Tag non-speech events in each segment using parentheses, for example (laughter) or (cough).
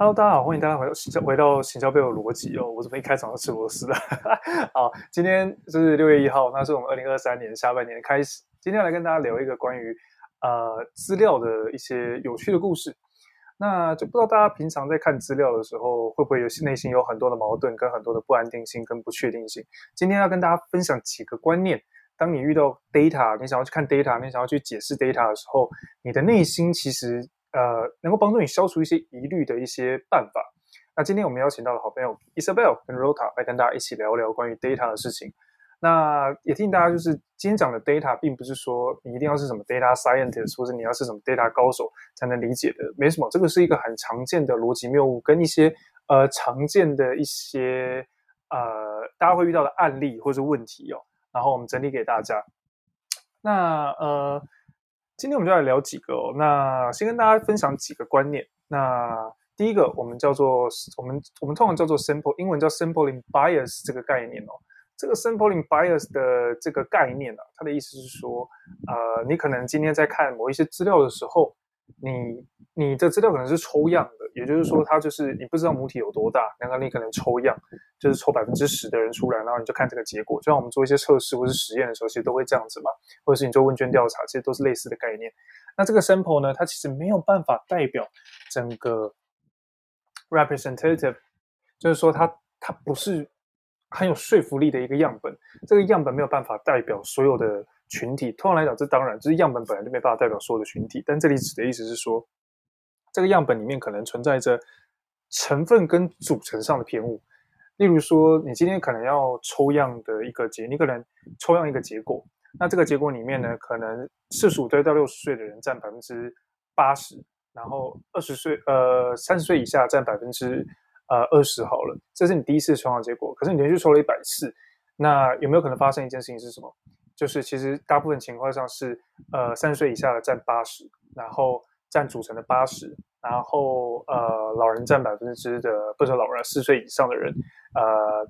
Hello，大家好，欢迎大家回到回到行销背后的逻辑哦。我怎么一开场就吃螺丝了？(laughs) 好，今天是六月一号，那是我们二零二三年下半年的开始。今天要来跟大家聊一个关于呃资料的一些有趣的故事。那就不知道大家平常在看资料的时候，会不会有内心有很多的矛盾，跟很多的不安定性跟不确定性？今天要跟大家分享几个观念。当你遇到 data，你想要去看 data，你想要去解释 data 的时候，你的内心其实。呃，能够帮助你消除一些疑虑的一些办法。那今天我们邀请到了好朋友 Isabel 跟 Rota 来跟大家一起聊聊关于 data 的事情。那也提醒大家，就是今天讲的 data，并不是说你一定要是什么 data scientist，或者你要是什么 data 高手才能理解的，没什么。这个是一个很常见的逻辑谬误，跟一些呃常见的一些呃大家会遇到的案例或者是问题哦。然后我们整理给大家。那呃。今天我们就来聊几个哦。那先跟大家分享几个观念。那第一个，我们叫做我们我们通常叫做 simple，英文叫 sampling bias 这个概念哦。这个 sampling bias 的这个概念呢，它的意思是说，呃，你可能今天在看某一些资料的时候，你你的资料可能是抽样的。也就是说，它就是你不知道母体有多大，然后你可能抽样，就是抽百分之十的人出来，然后你就看这个结果。就像我们做一些测试或是实验的时候，其实都会这样子嘛，或者是你做问卷调查，其实都是类似的概念。那这个 sample 呢，它其实没有办法代表整个 representative，就是说它它不是很有说服力的一个样本。这个样本没有办法代表所有的群体。通常来讲，这当然就是样本本来就没办法代表所有的群体，但这里指的意思是说。这个样本里面可能存在着成分跟组成上的偏误，例如说，你今天可能要抽样的一个结，你可能抽样一个结果，那这个结果里面呢，可能四十五岁到六十岁的人占百分之八十，然后二十岁呃三十岁以下占百分之呃二十好了，这是你第一次抽样结果，可是你连续抽了一百次，那有没有可能发生一件事情是什么？就是其实大部分情况上是呃三十岁以下的占八十，然后。占组成的八十，然后呃，老人占百分之的，不是老人，四岁以上的人，呃，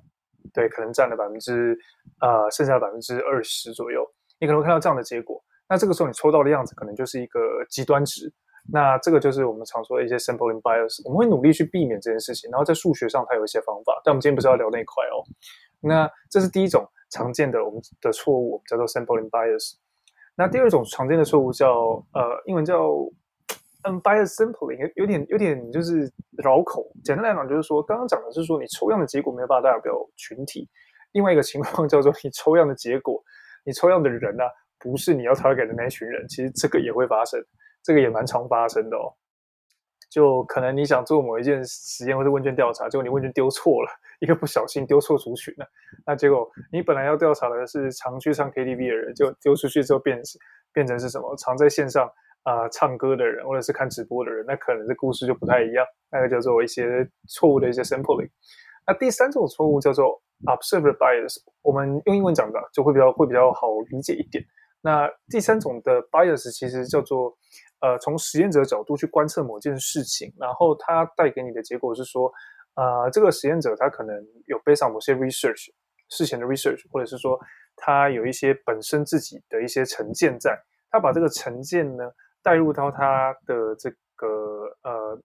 对，可能占了百分之呃，剩下的百分之二十左右。你可能会看到这样的结果，那这个时候你抽到的样子可能就是一个极端值。那这个就是我们常说的一些 sampling bias，我们会努力去避免这件事情。然后在数学上它有一些方法，但我们今天不是要聊那一块哦。那这是第一种常见的我们的错误，我们叫做 sampling bias。那第二种常见的错误叫呃，英文叫。Unbiased sampling 有点有点就是绕口。简单来讲，就是说刚刚讲的是说你抽样的结果没有办法代表群体。另外一个情况叫做你抽样的结果，你抽样的人呢、啊，不是你要 target 的那群人。其实这个也会发生，这个也蛮常发生的哦。就可能你想做某一件实验或者问卷调查，结果你问卷丢错了，一个不小心丢错族群了，那结果你本来要调查的是常去唱 KTV 的人，就丢出去之后变成变成是什么？常在线上。啊、唱歌的人或者是看直播的人，那可能这故事就不太一样。那个叫做一些错误的一些 sampling。那第三种错误叫做 observer bias，我们用英文讲的就会比较会比较好理解一点。那第三种的 bias 其实叫做呃，从实验者角度去观测某件事情，然后他带给你的结果是说，呃，这个实验者他可能有背上某些 research 事前的 research，或者是说他有一些本身自己的一些成见在，他把这个成见呢。带入到他的这个呃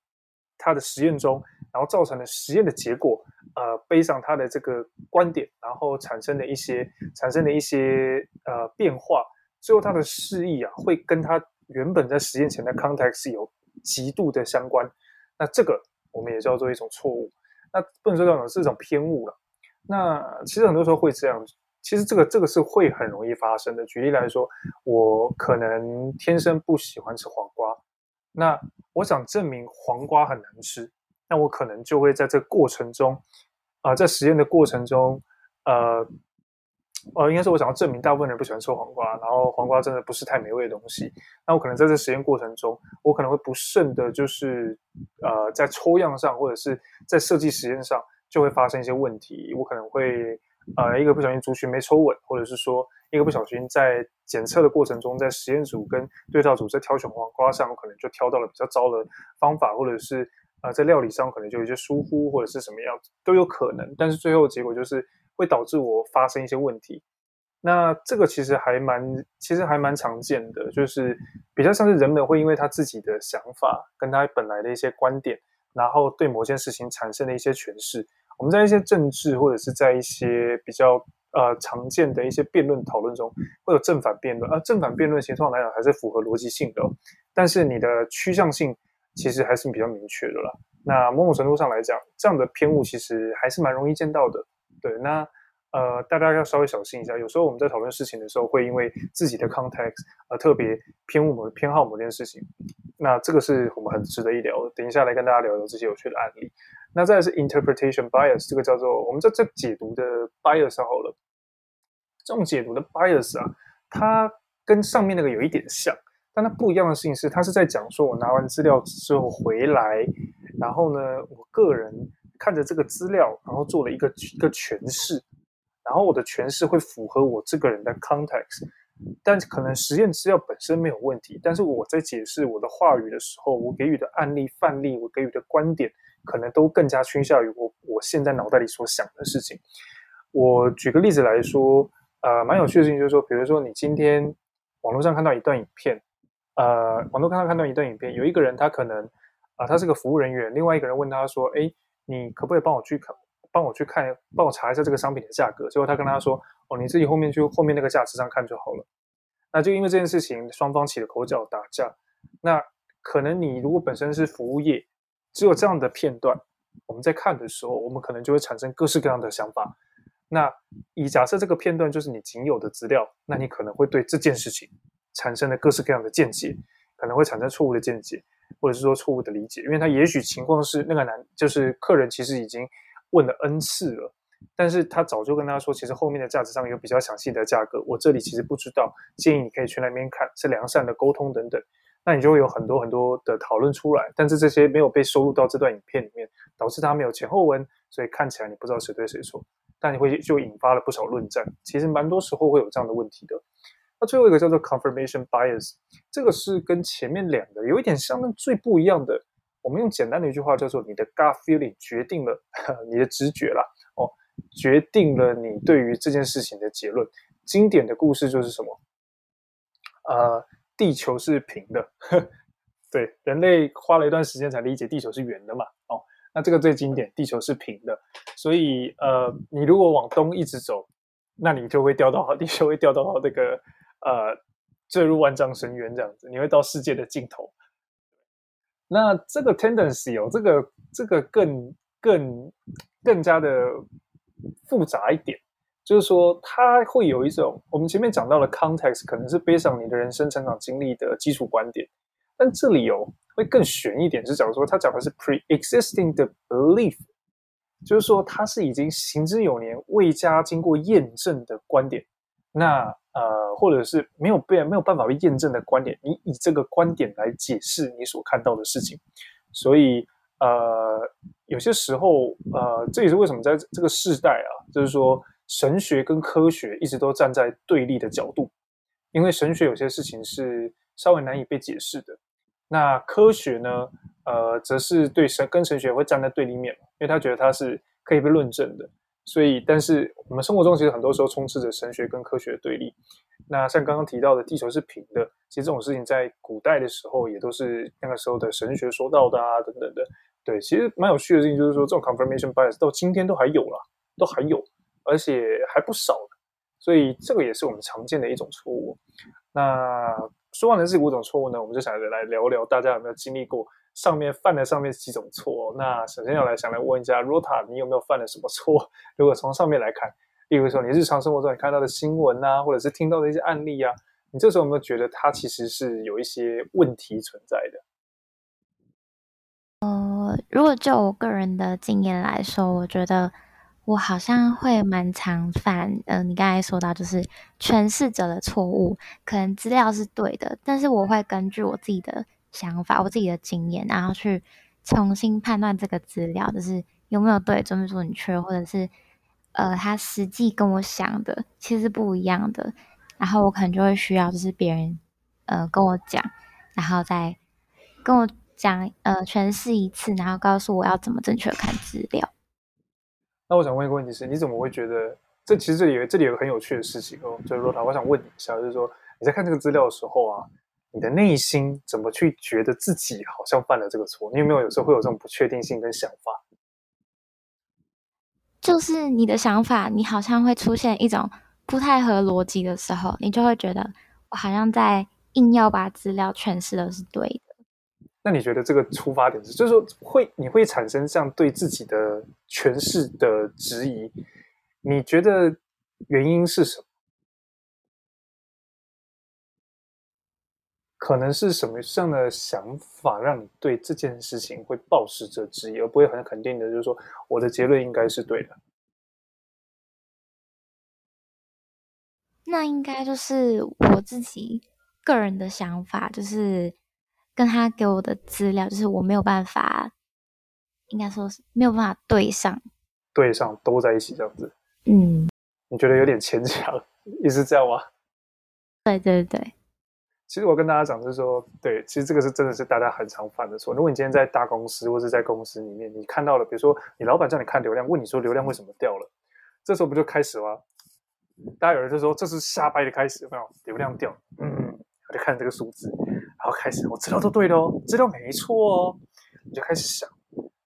他的实验中，然后造成了实验的结果，呃，背上他的这个观点，然后产生的一些产生的一些呃变化，最后他的示意啊，会跟他原本在实验前的 context 有极度的相关。那这个我们也叫做一种错误，那不能说叫做是一种偏误了。那其实很多时候会这样。其实这个这个是会很容易发生的。举例来说，我可能天生不喜欢吃黄瓜，那我想证明黄瓜很难吃，那我可能就会在这个过程中，啊、呃，在实验的过程中，呃，呃，应该是我想要证明大部分人不喜欢吃黄瓜，然后黄瓜真的不是太美味的东西，那我可能在这实验过程中，我可能会不慎的，就是呃，在抽样上或者是在设计实验上就会发生一些问题，我可能会。呃，一个不小心族群没抽稳，或者是说一个不小心在检测的过程中，在实验组跟对照组在挑选黄瓜上，我可能就挑到了比较糟的方法，或者是呃在料理上可能就有一些疏忽，或者是什么样子都有可能。但是最后结果就是会导致我发生一些问题。那这个其实还蛮，其实还蛮常见的，就是比较像是人们会因为他自己的想法跟他本来的一些观点，然后对某件事情产生的一些诠释。我们在一些政治或者是在一些比较呃常见的一些辩论讨论中，会有正反辩论，而正反辩论其实通常来讲还是符合逻辑性的哦，但是你的趋向性其实还是比较明确的啦。那某种程度上来讲，这样的偏误其实还是蛮容易见到的。对，那。呃，大家要稍微小心一下。有时候我们在讨论事情的时候，会因为自己的 context 而特别偏误某偏好某件事情。那这个是我们很值得一聊的。等一下来跟大家聊聊这些有趣的案例。那再是 interpretation bias，这个叫做我们在这解读的 bias 好了。这种解读的 bias 啊，它跟上面那个有一点像，但它不一样的事情是，它是在讲说我拿完资料之后回来，然后呢，我个人看着这个资料，然后做了一个一个诠释。然后我的诠释会符合我这个人的 context，但可能实验资料本身没有问题，但是我在解释我的话语的时候，我给予的案例范例，我给予的观点，可能都更加倾向于我我现在脑袋里所想的事情。我举个例子来说，呃，蛮有趣的事情就是说，比如说你今天网络上看到一段影片，呃，网络上看到一段影片，有一个人他可能啊、他是个服务人员，另外一个人问他说，哎，你可不可以帮我去看？帮我去看，帮我查一下这个商品的价格。结果他跟他说：“哦，你自己后面去后面那个架子上看就好了。”那就因为这件事情，双方起了口角打架。那可能你如果本身是服务业，只有这样的片段，我们在看的时候，我们可能就会产生各式各样的想法。那以假设这个片段就是你仅有的资料，那你可能会对这件事情产生了各式各样的见解，可能会产生错误的见解，或者是说错误的理解，因为他也许情况是那个男就是客人其实已经。问了 N 次了，但是他早就跟他说，其实后面的架子上有比较详细的价格，我这里其实不知道，建议你可以去那边看，是良善的沟通等等，那你就会有很多很多的讨论出来，但是这些没有被收录到这段影片里面，导致他没有前后文，所以看起来你不知道谁对谁错，但你会就引发了不少论战，其实蛮多时候会有这样的问题的。那最后一个叫做 confirmation bias，这个是跟前面两个有一点相当最不一样的。我们用简单的一句话叫做“你的 gut feeling” 决定了 (laughs) 你的直觉啦，哦，决定了你对于这件事情的结论。经典的故事就是什么？呃，地球是平的。(laughs) 对，人类花了一段时间才理解地球是圆的嘛。哦，那这个最经典，地球是平的。所以，呃，你如果往东一直走，那你就会掉到 (laughs) 地球会掉到这个呃坠入万丈深渊这样子，你会到世界的尽头。那这个 tendency 哦，这个这个更更更加的复杂一点，就是说它会有一种我们前面讲到的 context，可能是背上你的人生成长经历的基础观点，但这里哦会更悬一点，是讲说他讲的是 pre-existing 的 belief，就是说它是已经行之有年、未加经过验证的观点，那。呃，或者是没有被没有办法被验证的观点，你以这个观点来解释你所看到的事情，所以呃，有些时候呃，这也是为什么在这个世代啊，就是说神学跟科学一直都站在对立的角度，因为神学有些事情是稍微难以被解释的，那科学呢，呃，则是对神跟神学会站在对立面，因为他觉得它是可以被论证的。所以，但是我们生活中其实很多时候充斥着神学跟科学的对立。那像刚刚提到的，地球是平的，其实这种事情在古代的时候也都是那个时候的神学说到的啊，等等的。对，其实蛮有趣的事情就是说，这种 confirmation bias 到今天都还有啦，都还有，而且还不少。所以这个也是我们常见的一种错误。那说完了这五种错误呢，我们就想来聊聊，大家有没有经历过？上面犯了上面几种错，那首先要来想来问一下 Rota，你有没有犯了什么错？如果从上面来看，例如说你日常生活中你看到的新闻啊，或者是听到的一些案例啊，你这时候有没有觉得它其实是有一些问题存在的？呃，如果就我个人的经验来说，我觉得我好像会蛮常犯，呃，你刚才说到就是诠释者的错误，可能资料是对的，但是我会根据我自己的。想法，我自己的经验，然后去重新判断这个资料，就是有没有对，准不准确，或者是呃，他实际跟我想的其实不一样的，然后我可能就会需要就是别人呃跟我讲，然后再跟我讲呃诠释一次，然后告诉我要怎么正确看资料。那我想问一个问题是，你怎么会觉得这其实这里有这里有个很有趣的事情哦，就是说，我想问你一下，就是说你在看这个资料的时候啊。你的内心怎么去觉得自己好像犯了这个错？你有没有有时候会有这种不确定性跟想法？就是你的想法，你好像会出现一种不太合逻辑的时候，你就会觉得我好像在硬要把资料诠释的是对的。那你觉得这个出发点是，就是说会你会产生这样对自己的诠释的质疑？你觉得原因是什么？可能是什么样的想法让你对这件事情会抱持着质疑，而不会很肯定的，就是说我的结论应该是对的？那应该就是我自己个人的想法，就是跟他给我的资料，就是我没有办法，应该说是没有办法对上，对上都在一起这样子。嗯，你觉得有点牵强，(laughs) 也是这样吗？对对对。其实我跟大家讲，就是说，对，其实这个是真的是大家很常犯的错。如果你今天在大公司或者在公司里面，你看到了，比如说你老板叫你看流量，问你说流量为什么掉了，这时候不就开始吗？大家有人就说这是瞎掰的开始，没有流量掉，嗯，我就看这个数字，然后开始，我资料都对的哦，资料没错哦，你就开始想，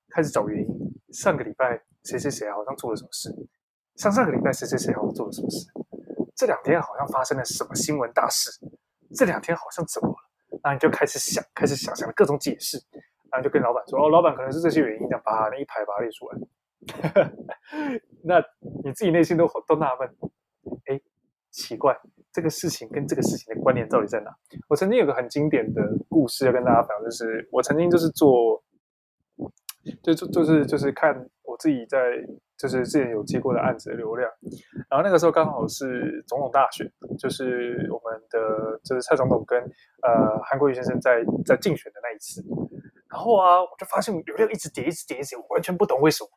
开始找原因。上个礼拜谁谁谁好像做了什么事，上上个礼拜谁谁谁好像做了什么事，这两天好像发生了什么新闻大事。这两天好像怎么了？然后你就开始想，开始想想各种解释，然后就跟老板说：“哦，老板可能是这些原因，这样把那一排把列出来。” (laughs) 那你自己内心都都纳闷，哎，奇怪，这个事情跟这个事情的关联到底在哪？我曾经有个很经典的故事要跟大家讲，就是我曾经就是做，就就就是就是看我自己在。就是之前有接过的案子的流量，然后那个时候刚好是总统大选，就是我们的就是蔡总统跟呃韩国瑜先生在在竞选的那一次，然后啊我就发现流量一直跌，一直跌，一直跌，我完全不懂为什么。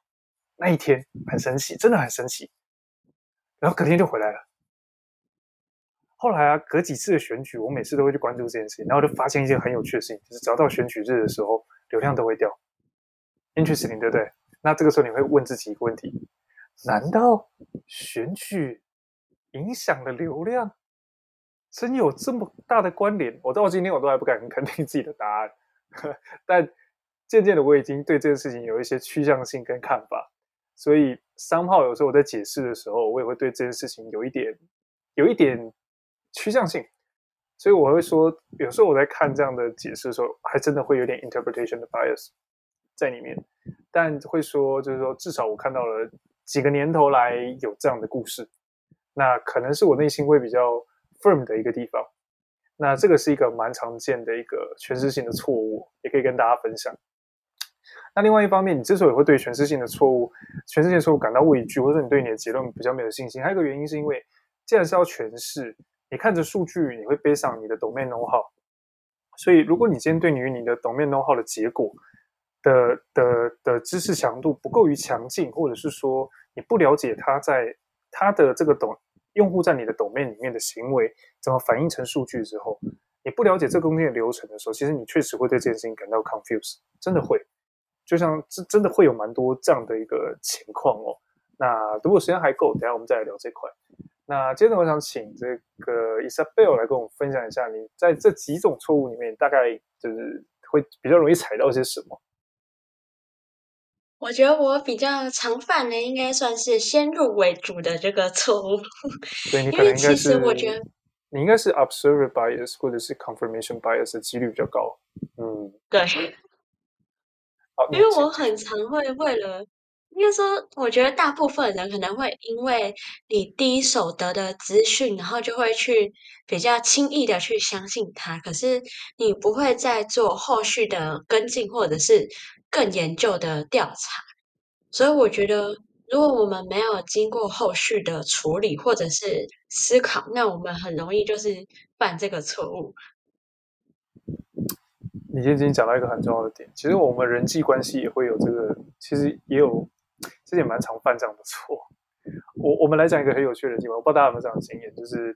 那一天很神奇，真的很神奇，然后隔天就回来了。后来啊隔几次的选举，我每次都会去关注这件事情，然后就发现一件很有趣的事情，就是只要到选举日的时候，流量都会掉，interesting 对不对？那这个时候你会问自己一个问题：难道选举影响了流量？真有这么大的关联？我到今天我都还不敢肯定自己的答案。但渐渐的，我已经对这件事情有一些趋向性跟看法。所以三号有时候我在解释的时候，我也会对这件事情有一点有一点趋向性。所以我会说，有时候我在看这样的解释的时候，还真的会有点 interpretation 的 bias 在里面。但会说，就是说，至少我看到了几个年头来有这样的故事，那可能是我内心会比较 firm 的一个地方。那这个是一个蛮常见的一个诠释性的错误，也可以跟大家分享。那另外一方面，你之所以会对诠释性的错误、诠释性的错误感到畏惧，或者说你对你的结论比较没有信心，还有一个原因是因为，既然是要诠释，你看着数据，你会背上你的 domain know-how，所以如果你今天对于你的 domain know-how 的结果，的的的知识强度不够于强劲，或者是说你不了解他在他的这个懂用户在你的 domain 里面的行为怎么反映成数据之后，你不了解这个东西的流程的时候，其实你确实会对这件事情感到 confuse，真的会，就像真真的会有蛮多这样的一个情况哦。那如果时间还够，等下我们再来聊这块。那接着我想请这个 Isabel 来跟我们分享一下，你在这几种错误里面，大概就是会比较容易踩到些什么？我觉得我比较常犯的应该算是先入为主的这个错误，(laughs) 对，你可能应该是，我觉得你应该是 observer bias 或者是 confirmation bias 的几率比较高。嗯，对。因为我很常会为了，应该说，我觉得大部分人可能会因为你第一手得的资讯，然后就会去比较轻易的去相信它，可是你不会再做后续的跟进，或者是。更研究的调查，所以我觉得，如果我们没有经过后续的处理或者是思考，那我们很容易就是犯这个错误。你今天讲到一个很重要的点，其实我们人际关系也会有这个，其实也有，其实也蛮常犯这样的错。我我们来讲一个很有趣的地方，我不知道大家有没有这样的经验，就是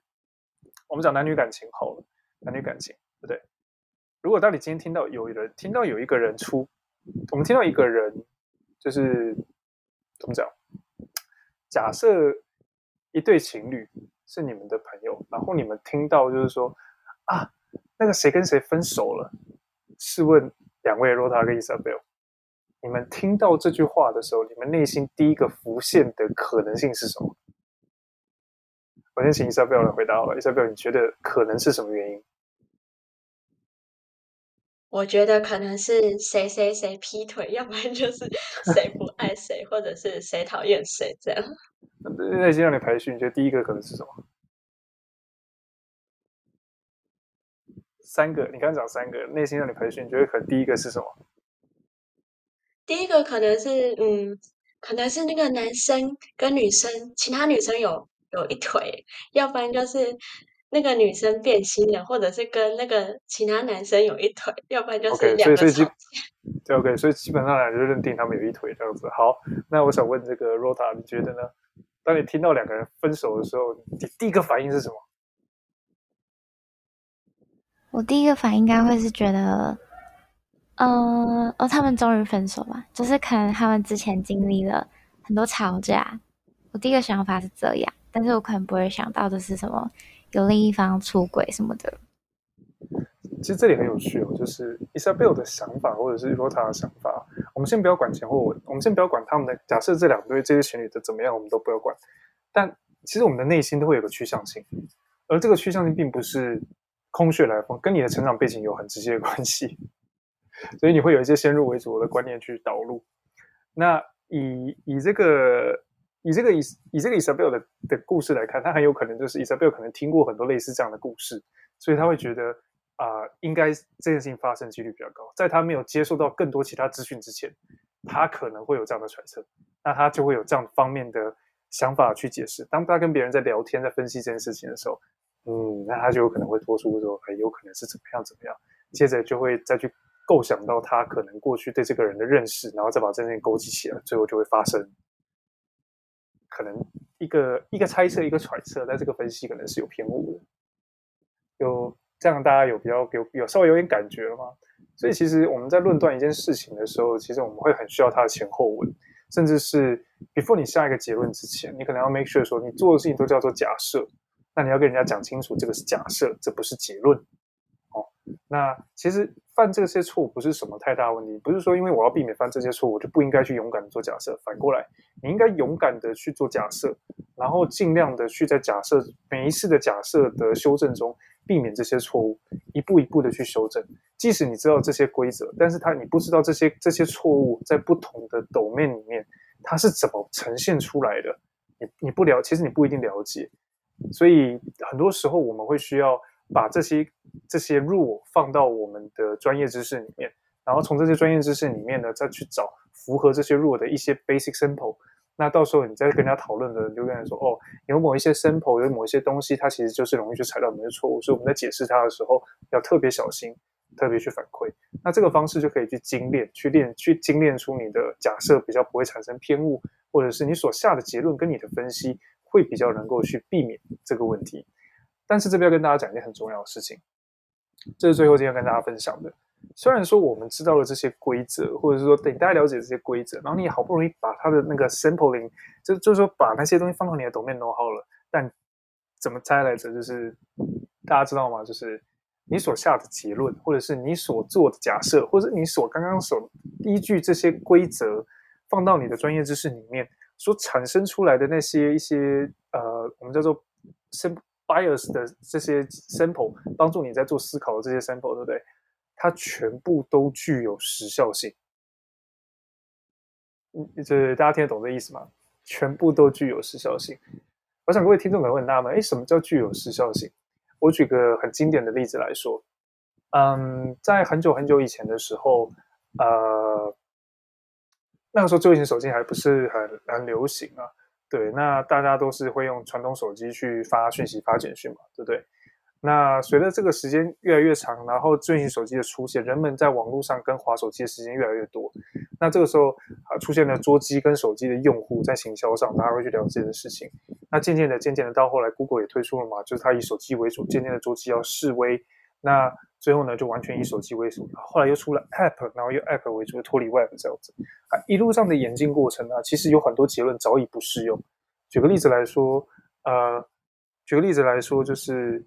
我们讲男女感情好了，男女感情对不对？如果当你今天听到有人听到有一个人出。我们听到一个人，就是怎么讲？假设一对情侣是你们的朋友，然后你们听到就是说啊，那个谁跟谁分手了？试问两位 Rota 跟 Isabel，你们听到这句话的时候，你们内心第一个浮现的可能性是什么？我先请 Isabel 来回答好了。Isabel，你觉得可能是什么原因？我觉得可能是谁谁谁劈腿，要不然就是谁不爱谁，或者是谁讨厌谁这样。内心让你排序，你觉得第一个可能是什么？三个，你刚刚讲三个，内心让你培训，你觉得可能第一个是什么？第一个可能是，嗯，可能是那个男生跟女生，其他女生有有一腿，要不然就是那个女生变心了，或者是跟那个其他男生有一腿，要不然就是两个对，OK，所以基本上来就认定他们有一腿这样子。好，那我想问这个 Rota，你觉得呢？当你听到两个人分手的时候，你第一个反应是什么？我第一个反应应该会是觉得，嗯，哦，他们终于分手了，就是可能他们之前经历了很多吵架。我第一个想法是这样，但是我可能不会想到的是什么有另一方出轨什么的。其实这里很有趣哦，就是 Isabel 的想法，或者是 Rota 的想法。我们先不要管前后文，我们先不要管他们的。假设这两对这些情侣的怎么样，我们都不要管。但其实我们的内心都会有个趋向性，而这个趋向性并不是。空穴来风，跟你的成长背景有很直接的关系，所以你会有一些先入为主的观念去导入。那以以这个以这个以以这个 Isabel 的的故事来看，他很有可能就是 Isabel 可能听过很多类似这样的故事，所以他会觉得啊、应该这件事情发生几率比较高。在他没有接受到更多其他资讯之前，他可能会有这样的揣测，那他就会有这样方面的想法去解释。当他跟别人在聊天、在分析这件事情的时候。嗯，那他就有可能会拖出说，哎，有可能是怎么样怎么样，接着就会再去构想到他可能过去对这个人的认识，然后再把这件勾起起来，最后就会发生，可能一个一个猜测，一个揣测，但这个分析可能是有偏误的，有这样大家有比较有有稍微有点感觉了吗？所以其实我们在论断一件事情的时候，其实我们会很需要它的前后文，甚至是 before 你下一个结论之前，你可能要 make sure 说你做的事情都叫做假设。那你要跟人家讲清楚，这个是假设，这不是结论。哦，那其实犯这些错误不是什么太大问题，不是说因为我要避免犯这些错误，我就不应该去勇敢的做假设。反过来，你应该勇敢的去做假设，然后尽量的去在假设每一次的假设的修正中避免这些错误，一步一步的去修正。即使你知道这些规则，但是它你不知道这些这些错误在不同的 domain 里面它是怎么呈现出来的，你你不了，其实你不一定了解。所以很多时候我们会需要把这些这些 rule 放到我们的专业知识里面，然后从这些专业知识里面呢，再去找符合这些 rule 的一些 basic sample。那到时候你再跟人家讨论的人就跟人说，哦，有某一些 sample，有某一些东西，它其实就是容易去踩到某些错误，所以我们在解释它的时候要特别小心，特别去反馈。那这个方式就可以去精炼，去练，去精炼出你的假设比较不会产生偏误，或者是你所下的结论跟你的分析。会比较能够去避免这个问题，但是这边要跟大家讲一件很重要的事情，这是最后今天要跟大家分享的。虽然说我们知道了这些规则，或者是说等大家了解这些规则，然后你好不容易把它的那个 sampling，就就是说把那些东西放到你的 domain know-how 了，但怎么猜来着？就是大家知道吗？就是你所下的结论，或者是你所做的假设，或者你所刚刚所依据这些规则放到你的专业知识里面。所产生出来的那些一些呃，我们叫做 sim bias 的这些 sample，帮助你在做思考的这些 sample，对不对？它全部都具有时效性。嗯，这大家听得懂这意思吗？全部都具有时效性。我想各位听众可能会很纳闷，哎，什么叫具有时效性？我举个很经典的例子来说，嗯，在很久很久以前的时候，呃。那个时候智慧型手机还不是很很流行啊，对，那大家都是会用传统手机去发讯息、发简讯嘛，对不对？那随着这个时间越来越长，然后智慧型手机的出现，人们在网络上跟滑手机的时间越来越多，那这个时候啊出现了桌机跟手机的用户在行销上，大家会去聊这件事情。那渐渐的、渐渐的到后来，Google 也推出了嘛，就是它以手机为主，渐渐的桌机要式微。那最后呢，就完全以手机为主，后来又出了 App，然后又 App 为主，脱离 Web 这样子。啊，一路上的演进过程呢，其实有很多结论早已不适用。举个例子来说，呃，举个例子来说，就是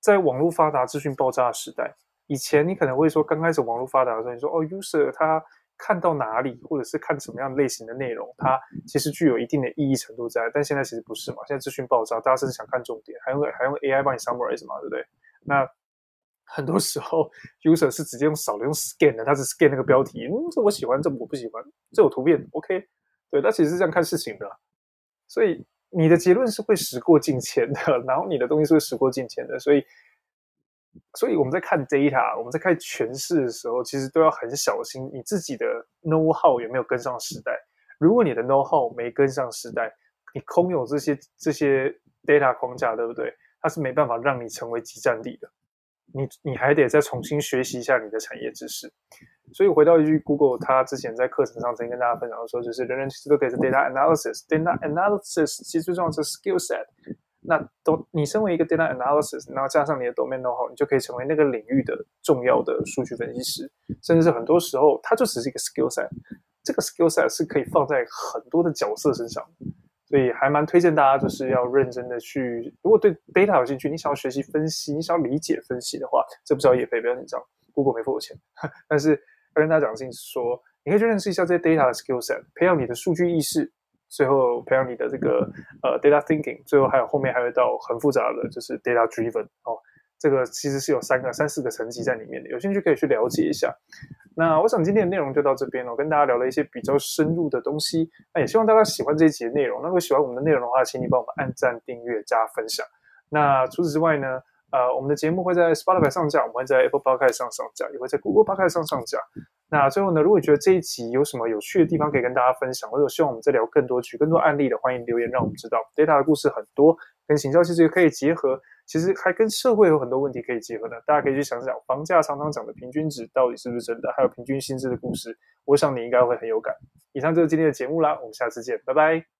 在网络发达、资讯爆炸的时代，以前你可能会说，刚开始网络发达的时候，你说哦，user 他看到哪里，或者是看什么样类型的内容，它其实具有一定的意义程度在。但现在其实不是嘛？现在资讯爆炸，大家甚至想看重点，还用还用 AI 帮你 summarize 嘛，对不对？那很多时候，(laughs) user 是直接用扫的，用 scan 的，他是 scan 那个标题，嗯，这我喜欢，这我不喜欢，这有图片，OK，对，他其实是这样看事情的。所以你的结论是会时过境迁的，然后你的东西是会时过境迁的，所以，所以我们在看 data，我们在看诠释的时候，其实都要很小心，你自己的 know how 有没有跟上时代。如果你的 know how 没跟上时代，你空有这些这些 data 框架，对不对？它是没办法让你成为集战力的。你你还得再重新学习一下你的产业知识，所以回到一句 Google，他之前在课程上曾经跟大家分享的说，就是人人其实都可以是 data analysis，data analysis 其实最重要是 skill set。那都你身为一个 data analysis，然后加上你的 domain know-how，你就可以成为那个领域的重要的数据分析师，甚至是很多时候它就只是一个 skill set，这个 skill set 是可以放在很多的角色身上。所以还蛮推荐大家，就是要认真的去。如果对 data 有兴趣，你想要学习分析，你想要理解分析的话，这不叫业配，不要紧张，Google 没付我钱。(laughs) 但是要跟大家讲的是说，你可以去认识一下这些 data 的 skill set，培养你的数据意识，最后培养你的这个呃 data thinking，最后还有后面还有一道很复杂的，就是 data driven 哦。这个其实是有三个、三四个层级在里面的，有兴趣可以去了解一下。那我想今天的内容就到这边了，我跟大家聊了一些比较深入的东西。那也希望大家喜欢这一集的内容。那如果喜欢我们的内容的话，请你帮我们按赞、订阅、加分享。那除此之外呢，呃，我们的节目会在 Spotify 上架，我们会在 Apple Podcast 上上架，也会在 Google Podcast 上上架。那最后呢，如果你觉得这一集有什么有趣的地方可以跟大家分享，或者希望我们再聊更多、举更多案例的，欢迎留言让我们知道。Data 的故事很多，跟行销其实也可以结合。其实还跟社会有很多问题可以结合的，大家可以去想想，房价常常涨的平均值到底是不是真的，还有平均薪资的故事，我想你应该会很有感。以上就是今天的节目啦，我们下次见，拜拜。